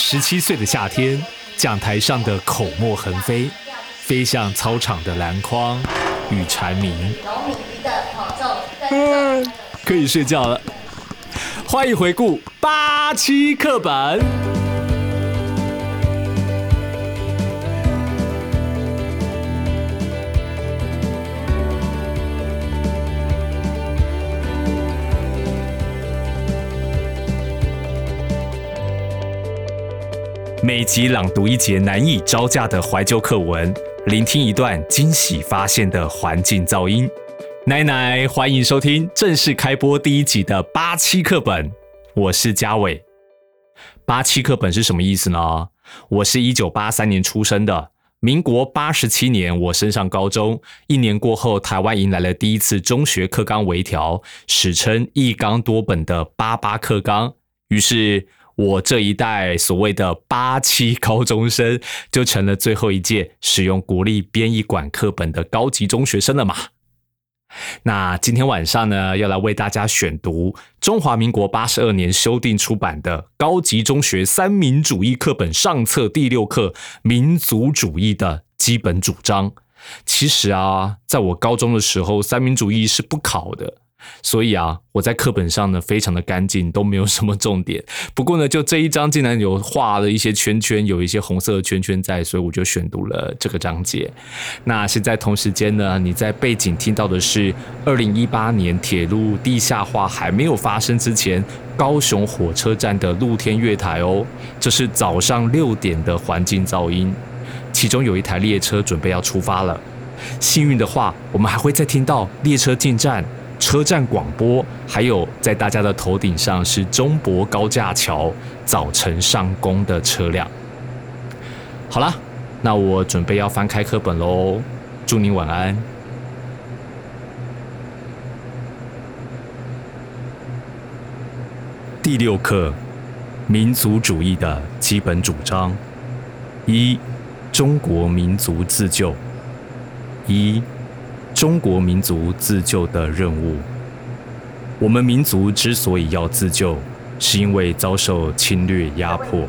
十七岁的夏天，讲台上的口沫横飞，飞向操场的篮筐与蝉鸣。嗯，可以睡觉了。欢迎回顾八七课本。每集朗读一节难以招架的怀旧课文，聆听一段惊喜发现的环境噪音。奶奶，欢迎收听正式开播第一集的八七课本。我是嘉伟。八七课本是什么意思呢？我是一九八三年出生的，民国八十七年我升上高中，一年过后，台湾迎来了第一次中学课纲微调，史称一纲多本的八八课纲。于是。我这一代所谓的八七高中生，就成了最后一届使用国立编译馆课本的高级中学生了嘛？那今天晚上呢，要来为大家选读中华民国八十二年修订出版的高级中学三民主义课本上册第六课《民族主义的基本主张》。其实啊，在我高中的时候，三民主义是不考的。所以啊，我在课本上呢非常的干净，都没有什么重点。不过呢，就这一章竟然有画了一些圈圈，有一些红色的圈圈在，所以我就选读了这个章节。那现在同时间呢，你在背景听到的是二零一八年铁路地下化还没有发生之前，高雄火车站的露天月台哦，这是早上六点的环境噪音，其中有一台列车准备要出发了。幸运的话，我们还会再听到列车进站。车站广播，还有在大家的头顶上是中博高架桥早晨上工的车辆。好了，那我准备要翻开课本喽。祝您晚安。第六课：民族主义的基本主张。一、中国民族自救。一。中国民族自救的任务。我们民族之所以要自救，是因为遭受侵略压迫；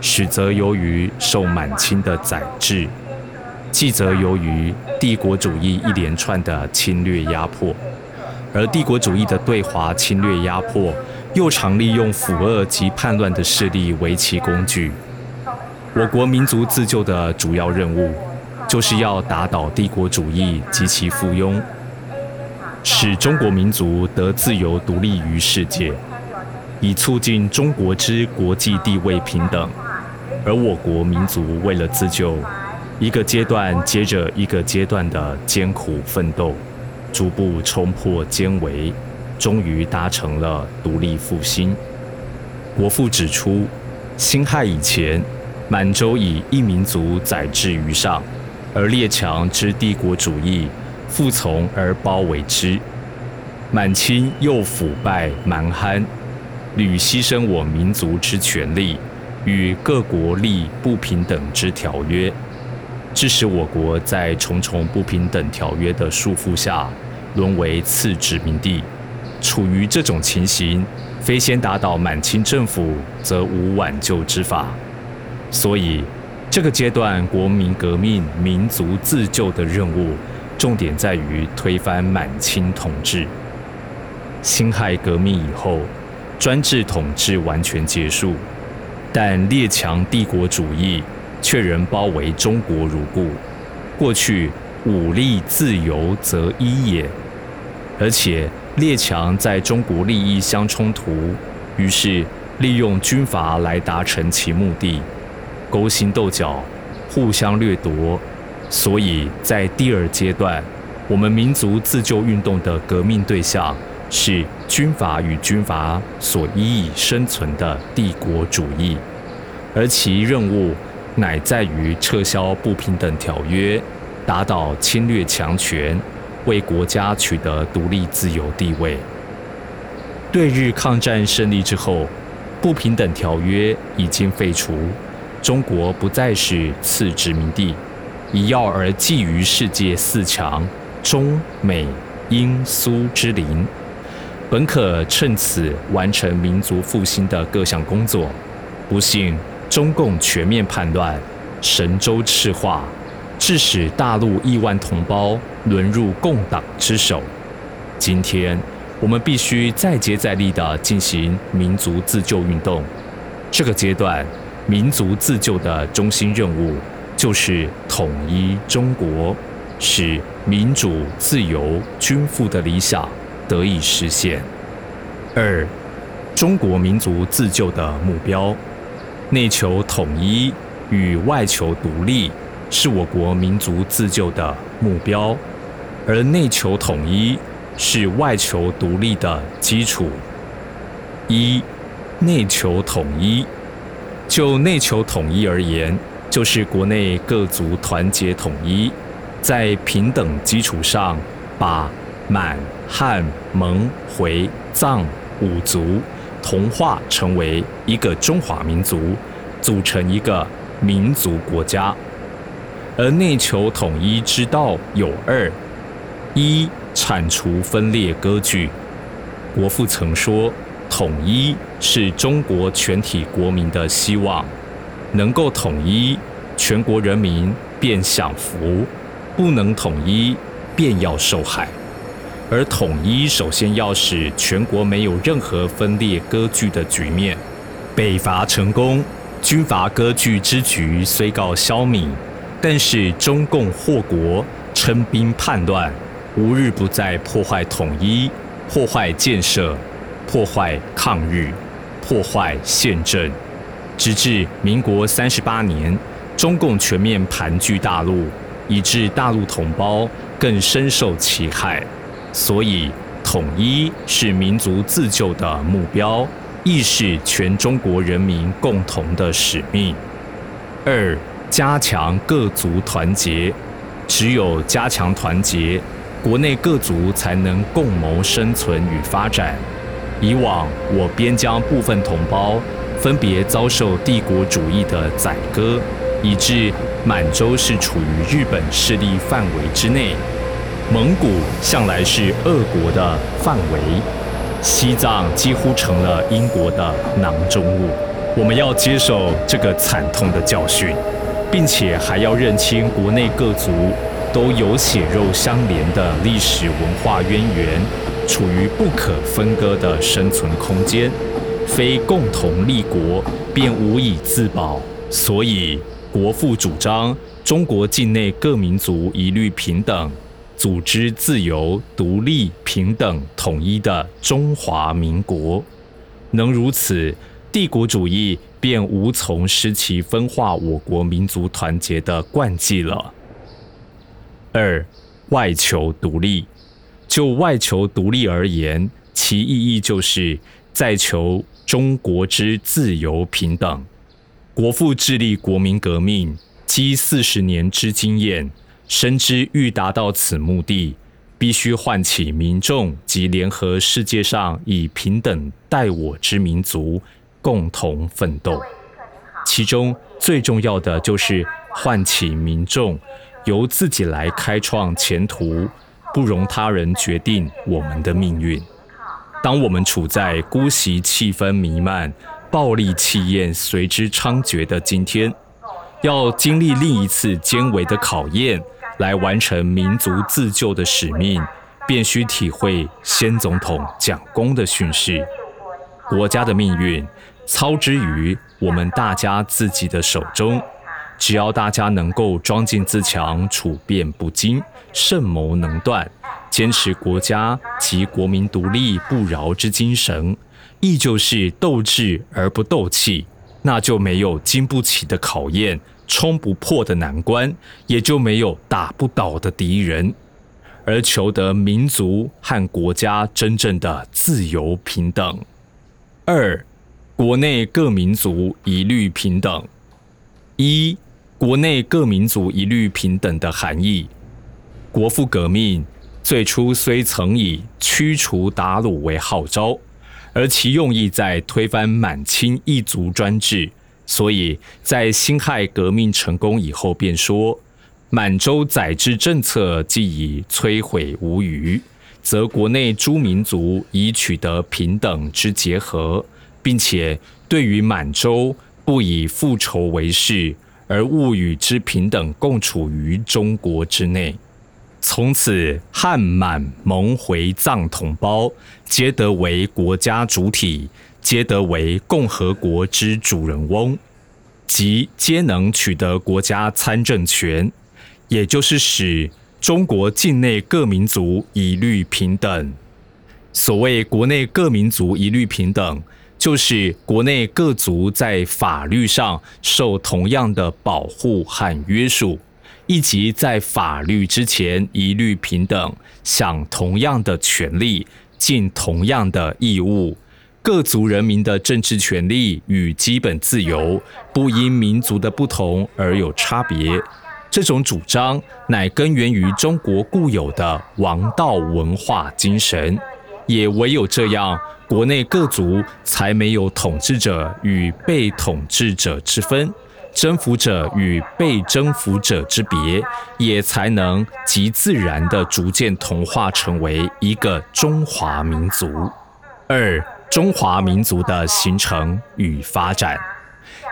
始则由于受满清的宰制，继则由于帝国主义一连串的侵略压迫。而帝国主义的对华侵略压迫，又常利用腐恶及叛乱的势力为其工具。我国民族自救的主要任务。就是要打倒帝国主义及其附庸，使中国民族得自由独立于世界，以促进中国之国际地位平等。而我国民族为了自救，一个阶段接着一个阶段的艰苦奋斗，逐步冲破艰围，终于达成了独立复兴。国父指出，辛亥以前，满洲以一民族载至于上。而列强之帝国主义复从而包围之，满清又腐败蛮憨，屡牺牲我民族之权利，与各国立不平等之条约，致使我国在重重不平等条约的束缚下，沦为次殖民地。处于这种情形，非先打倒满清政府，则无挽救之法。所以。这个阶段，国民革命、民族自救的任务，重点在于推翻满清统治。辛亥革命以后，专制统治完全结束，但列强帝国主义却仍包围中国如故。过去武力自由则一也，而且列强在中国利益相冲突，于是利用军阀来达成其目的。勾心斗角，互相掠夺，所以在第二阶段，我们民族自救运动的革命对象是军阀与军阀所依以生存的帝国主义，而其任务乃在于撤销不平等条约，打倒侵略强权，为国家取得独立自由地位。对日抗战胜利之后，不平等条约已经废除。中国不再是次殖民地，以要而寄于世界四强中美英苏之邻，本可趁此完成民族复兴的各项工作。不幸中共全面叛乱，神州赤化，致使大陆亿万同胞沦入共党之手。今天，我们必须再接再厉地进行民族自救运动。这个阶段，民族自救的中心任务就是统一中国，使民主、自由、均富的理想得以实现。二，中国民族自救的目标，内求统一与外求独立，是我国民族自救的目标，而内求统一。是外求独立的基础。一、内求统一。就内求统一而言，就是国内各族团结统一，在平等基础上，把满、汉、蒙、回、藏五族同化成为一个中华民族，组成一个民族国家。而内求统一之道有二：一。铲除分裂割据。国父曾说：“统一是中国全体国民的希望，能够统一，全国人民便享福；不能统一，便要受害。而统一首先要使全国没有任何分裂割据的局面。北伐成功，军阀割据之局虽告消弭，但是中共祸国，称兵叛乱。”无日不在破坏统一、破坏建设、破坏抗日、破坏宪政，直至民国三十八年，中共全面盘踞大陆，以致大陆同胞更深受其害。所以，统一是民族自救的目标，亦是全中国人民共同的使命。二、加强各族团结，只有加强团结。国内各族才能共谋生存与发展。以往我边疆部分同胞分别遭受帝国主义的宰割，以致满洲是处于日本势力范围之内，蒙古向来是俄国的范围，西藏几乎成了英国的囊中物。我们要接受这个惨痛的教训，并且还要认清国内各族。都有血肉相连的历史文化渊源，处于不可分割的生存空间，非共同立国便无以自保。所以，国父主张中国境内各民族一律平等，组织自由、独立、平等、统一的中华民国。能如此，帝国主义便无从失其分化我国民族团结的惯技了。二，外求独立。就外求独立而言，其意义就是在求中国之自由平等。国父致力国民革命，积四十年之经验，深知欲达到此目的，必须唤起民众及联合世界上以平等待我之民族，共同奋斗。其中最重要的就是唤起民众。由自己来开创前途，不容他人决定我们的命运。当我们处在姑息气氛弥漫、暴力气焰随之猖獗的今天，要经历另一次艰危的考验，来完成民族自救的使命，便需体会先总统蒋公的训示：国家的命运操之于我们大家自己的手中。只要大家能够庄敬自强、处变不惊、慎谋能断，坚持国家及国民独立不饶之精神，亦就是斗智而不斗气，那就没有经不起的考验、冲不破的难关，也就没有打不倒的敌人，而求得民族和国家真正的自由平等。二，国内各民族一律平等。一国内各民族一律平等的含义。国父革命最初虽曾以驱除鞑虏为号召，而其用意在推翻满清一族专制，所以在辛亥革命成功以后，便说满洲宰制政策既已摧毁无余，则国内诸民族已取得平等之结合，并且对于满洲。不以复仇为事，而物与之平等共处于中国之内。从此，汉满蒙回藏同胞皆得为国家主体，皆得为共和国之主人翁，即皆能取得国家参政权，也就是使中国境内各民族一律平等。所谓国内各民族一律平等，就是国内各族在法律上受同样的保护和约束。以及在法律之前一律平等，享同样的权利，尽同样的义务。各族人民的政治权利与基本自由，不因民族的不同而有差别。这种主张乃根源于中国固有的王道文化精神。也唯有这样，国内各族才没有统治者与被统治者之分。征服者与被征服者之别，也才能极自然地逐渐同化成为一个中华民族。二、中华民族的形成与发展，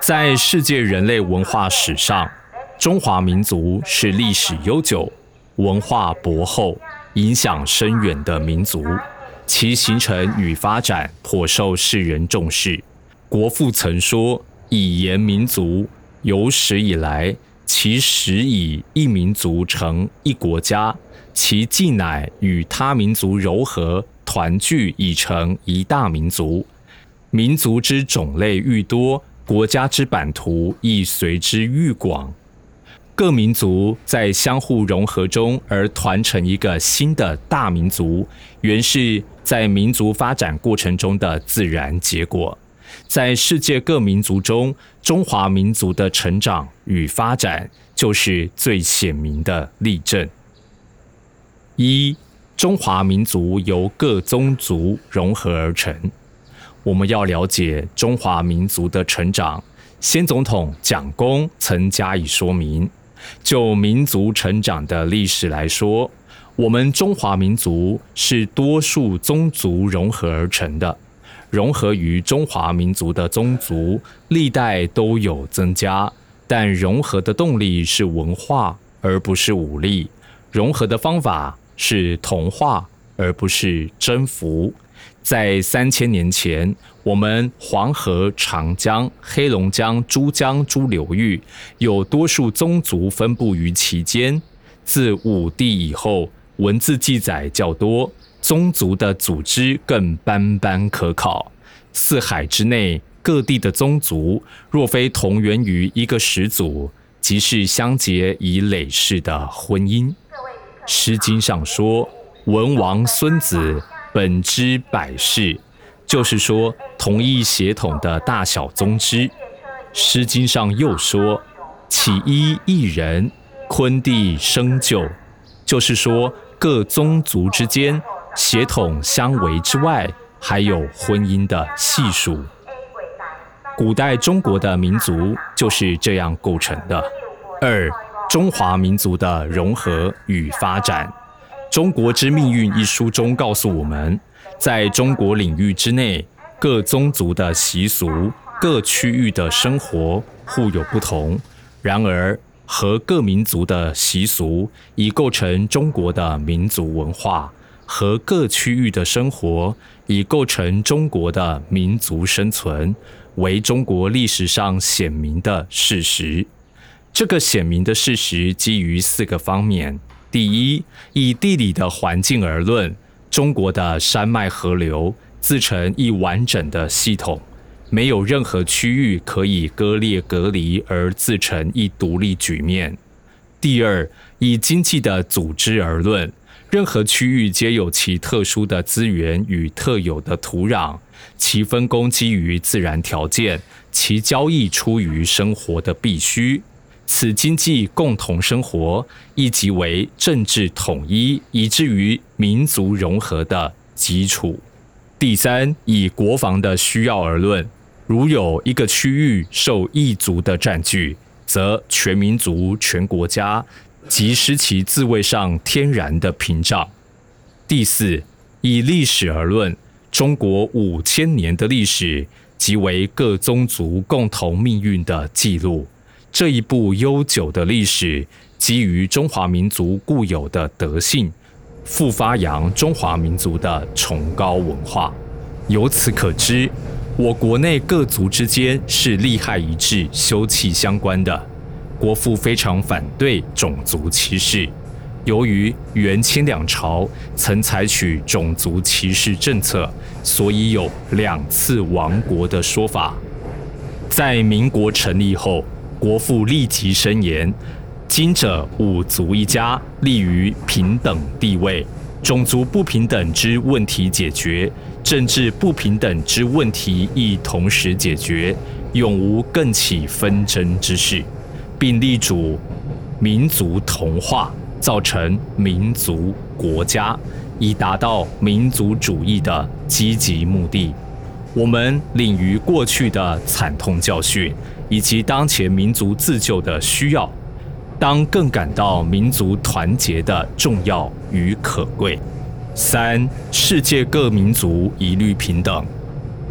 在世界人类文化史上，中华民族是历史悠久、文化博厚、影响深远的民族，其形成与发展颇受世人重视。国父曾说：“以言民族。”有史以来，其始以一民族成一国家，其既乃与他民族糅合团聚，已成一大民族。民族之种类愈多，国家之版图亦随之愈广。各民族在相互融合中而团成一个新的大民族，原是在民族发展过程中的自然结果。在世界各民族中，中华民族的成长与发展就是最显明的例证。一、中华民族由各宗族融合而成。我们要了解中华民族的成长，先总统蒋公曾加以说明。就民族成长的历史来说，我们中华民族是多数宗族融合而成的。融合于中华民族的宗族，历代都有增加，但融合的动力是文化，而不是武力；融合的方法是同化，而不是征服。在三千年前，我们黄河、长江、黑龙江、珠江诸流域有多数宗族分布于其间。自武帝以后，文字记载较多。宗族的组织更斑斑可考。四海之内各地的宗族，若非同源于一个始祖，即是相结以累世的婚姻。《诗经》上说：“文王孙子本之百世”，就是说同一血统的大小宗支。《诗经》上又说：“起一一人，坤地生就”，就是说各宗族之间。血统相违之外，还有婚姻的系数。古代中国的民族就是这样构成的。二、中华民族的融合与发展。《中国之命运》一书中告诉我们，在中国领域之内，各宗族的习俗、各区域的生活互有不同。然而，和各民族的习俗已构成中国的民族文化。和各区域的生活，已构成中国的民族生存，为中国历史上显明的事实。这个显明的事实基于四个方面：第一，以地理的环境而论，中国的山脉河流自成一完整的系统，没有任何区域可以割裂隔离而自成一独立局面；第二，以经济的组织而论。任何区域皆有其特殊的资源与特有的土壤，其分工基于自然条件，其交易出于生活的必须。此经济共同生活，亦即为政治统一，以至于民族融合的基础。第三，以国防的需要而论，如有一个区域受异族的占据，则全民族、全国家。即失其自卫上天然的屏障。第四，以历史而论，中国五千年的历史即为各宗族共同命运的记录。这一部悠久的历史，基于中华民族固有的德性，复发扬中华民族的崇高文化。由此可知，我国内各族之间是利害一致、休戚相关的。国父非常反对种族歧视。由于元清两朝曾采取种族歧视政策，所以有两次亡国的说法。在民国成立后，国父立即申言：“今者五族一家，立于平等地位，种族不平等之问题解决，政治不平等之问题亦同时解决，永无更起纷争之事，并力主民族同化，造成民族国家，以达到民族主义的积极目的。我们领于过去的惨痛教训。”以及当前民族自救的需要，当更感到民族团结的重要与可贵。三、世界各民族一律平等。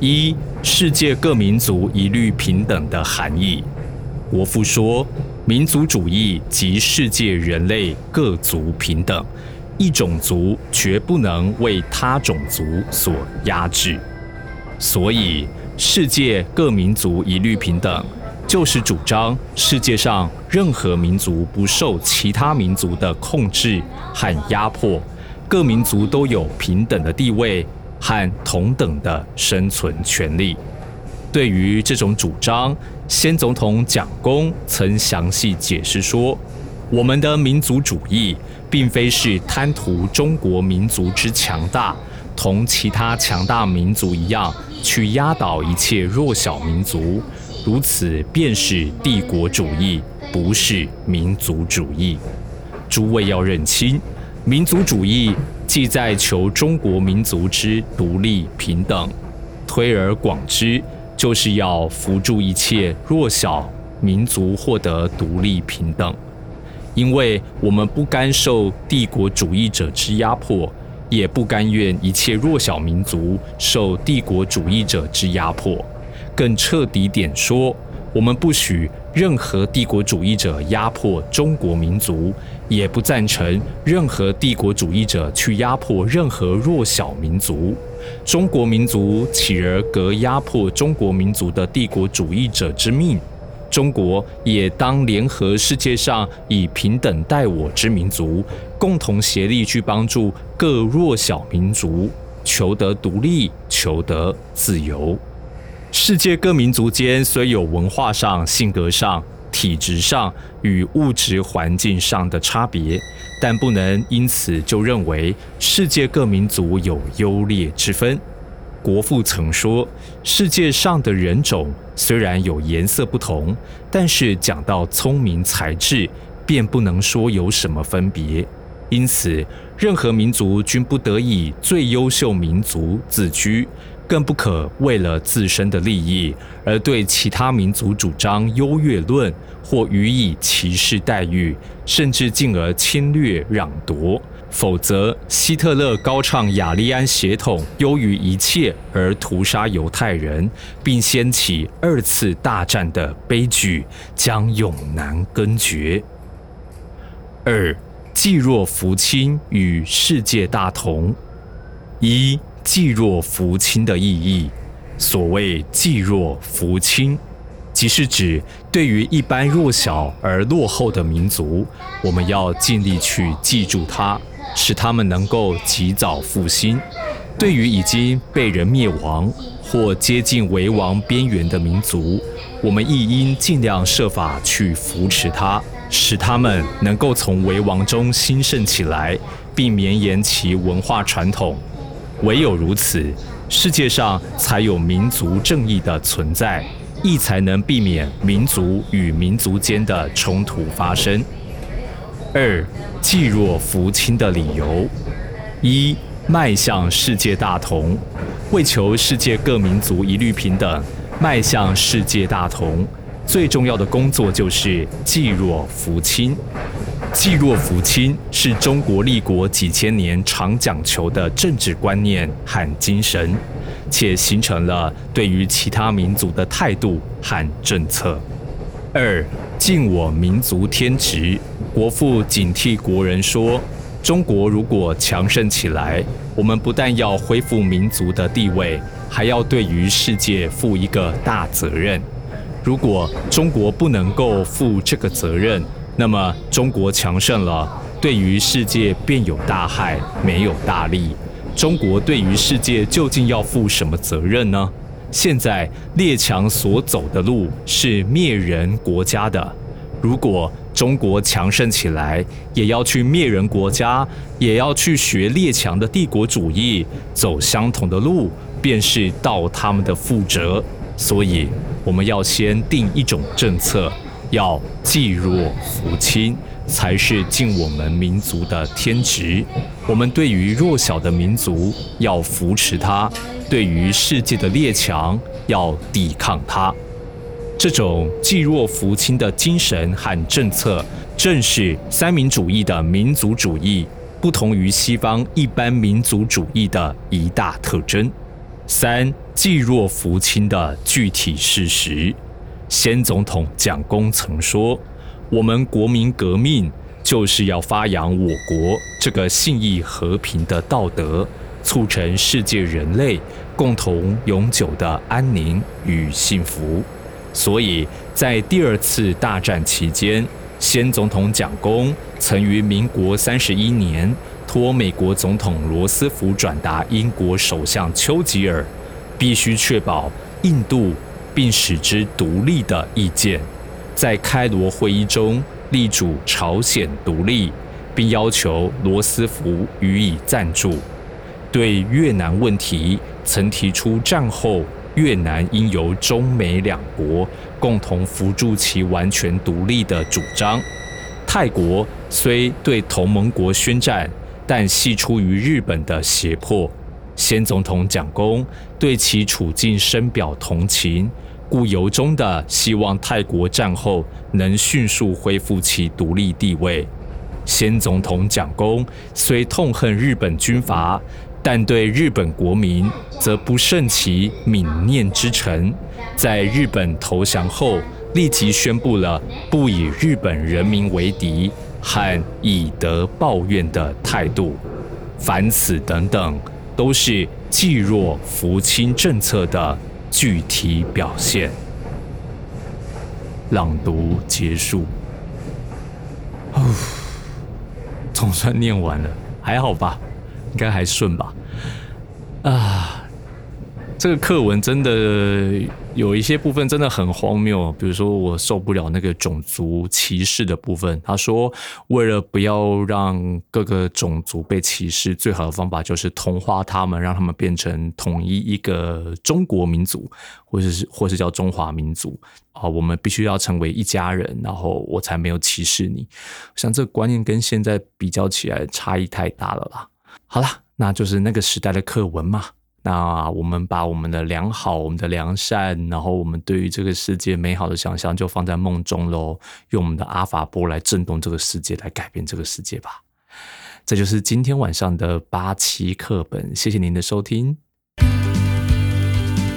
一、世界各民族一律平等的含义。国父说，民族主义及世界人类各族平等，一种族绝不能为他种族所压制。所以，世界各民族一律平等。就是主张世界上任何民族不受其他民族的控制和压迫，各民族都有平等的地位和同等的生存权利。对于这种主张，先总统蒋公曾详细解释说：“我们的民族主义并非是贪图中国民族之强大，同其他强大民族一样去压倒一切弱小民族。”如此便是帝国主义，不是民族主义。诸位要认清，民族主义既在求中国民族之独立平等，推而广之，就是要扶助一切弱小民族获得独立平等。因为我们不甘受帝国主义者之压迫，也不甘愿一切弱小民族受帝国主义者之压迫。更彻底点说，我们不许任何帝国主义者压迫中国民族，也不赞成任何帝国主义者去压迫任何弱小民族。中国民族起而革压迫中国民族的帝国主义者之命，中国也当联合世界上以平等待我之民族，共同协力去帮助各弱小民族求得独立，求得自由。世界各民族间虽有文化上、性格上、体质上与物质环境上的差别，但不能因此就认为世界各民族有优劣之分。国父曾说：“世界上的人种虽然有颜色不同，但是讲到聪明才智，便不能说有什么分别。因此，任何民族均不得以最优秀民族自居。”更不可为了自身的利益而对其他民族主张优越论，或予以歧视待遇，甚至进而侵略攘夺。否则，希特勒高唱雅利安血统优于一切而屠杀犹太人，并掀起二次大战的悲剧将永难根绝。二，济弱扶倾与世界大同。一。济弱扶倾的意义，所谓济弱扶倾，即是指对于一般弱小而落后的民族，我们要尽力去记住它，使他们能够及早复兴；对于已经被人灭亡或接近为亡边缘的民族，我们亦应尽量设法去扶持它，使他们能够从为亡中兴盛起来，并绵延其文化传统。唯有如此，世界上才有民族正义的存在，亦才能避免民族与民族间的冲突发生。二，济弱扶倾的理由：一，迈向世界大同，为求世界各民族一律平等，迈向世界大同，最重要的工作就是济弱扶倾。济弱扶倾是中国立国几千年常讲求的政治观念和精神。且形成了对于其他民族的态度和政策。二，尽我民族天职，国父警惕国人说：中国如果强盛起来，我们不但要恢复民族的地位，还要对于世界负一个大责任。如果中国不能够负这个责任，那么中国强盛了。对于世界便有大害，没有大利。中国对于世界究竟要负什么责任呢？现在列强所走的路是灭人国家的。如果中国强盛起来，也要去灭人国家，也要去学列强的帝国主义，走相同的路，便是到他们的覆辙。所以，我们要先定一种政策，要济弱扶倾。才是尽我们民族的天职。我们对于弱小的民族要扶持他，对于世界的列强要抵抗他。这种济弱扶倾的精神和政策，正是三民主义的民族主义不同于西方一般民族主义的一大特征。三济弱扶倾的具体事实，先总统蒋公曾说。我们国民革命就是要发扬我国这个信义和平的道德，促成世界人类共同永久的安宁与幸福。所以在第二次大战期间，先总统蒋公曾于民国三十一年托美国总统罗斯福转达英国首相丘吉尔，必须确保印度并使之独立的意见。在开罗会议中力主朝鲜独立，并要求罗斯福予以赞助。对越南问题，曾提出战后越南应由中美两国共同扶助其完全独立的主张。泰国虽对同盟国宣战，但系出于日本的胁迫。先总统蒋公对其处境深表同情。故由衷的希望泰国战后能迅速恢复其独立地位。先总统蒋公虽痛恨日本军阀，但对日本国民则不胜其泯念之诚。在日本投降后，立即宣布了不以日本人民为敌和以德报怨的态度。凡此等等，都是济弱扶倾政策的。具体表现。朗读结束。哦，总算念完了，还好吧？应该还顺吧？啊。这个课文真的有一些部分真的很荒谬，比如说我受不了那个种族歧视的部分。他说，为了不要让各个种族被歧视，最好的方法就是同化他们，让他们变成统一一个中国民族，或者是或是叫中华民族啊。我们必须要成为一家人，然后我才没有歧视你。像这个观念跟现在比较起来，差异太大了啦。好啦，那就是那个时代的课文嘛。那我们把我们的良好、我们的良善，然后我们对于这个世界美好的想象，就放在梦中喽。用我们的阿法波来震动这个世界，来改变这个世界吧。这就是今天晚上的八期课本。谢谢您的收听。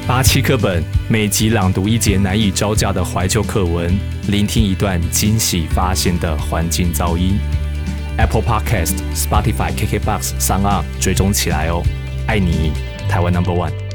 八期课本每集朗读一节难以招架的怀旧课文，聆听一段惊喜发现的环境噪音。Apple Podcast、Spotify、KKBox 上岸追踪起来哦。爱你。台湾 Number One。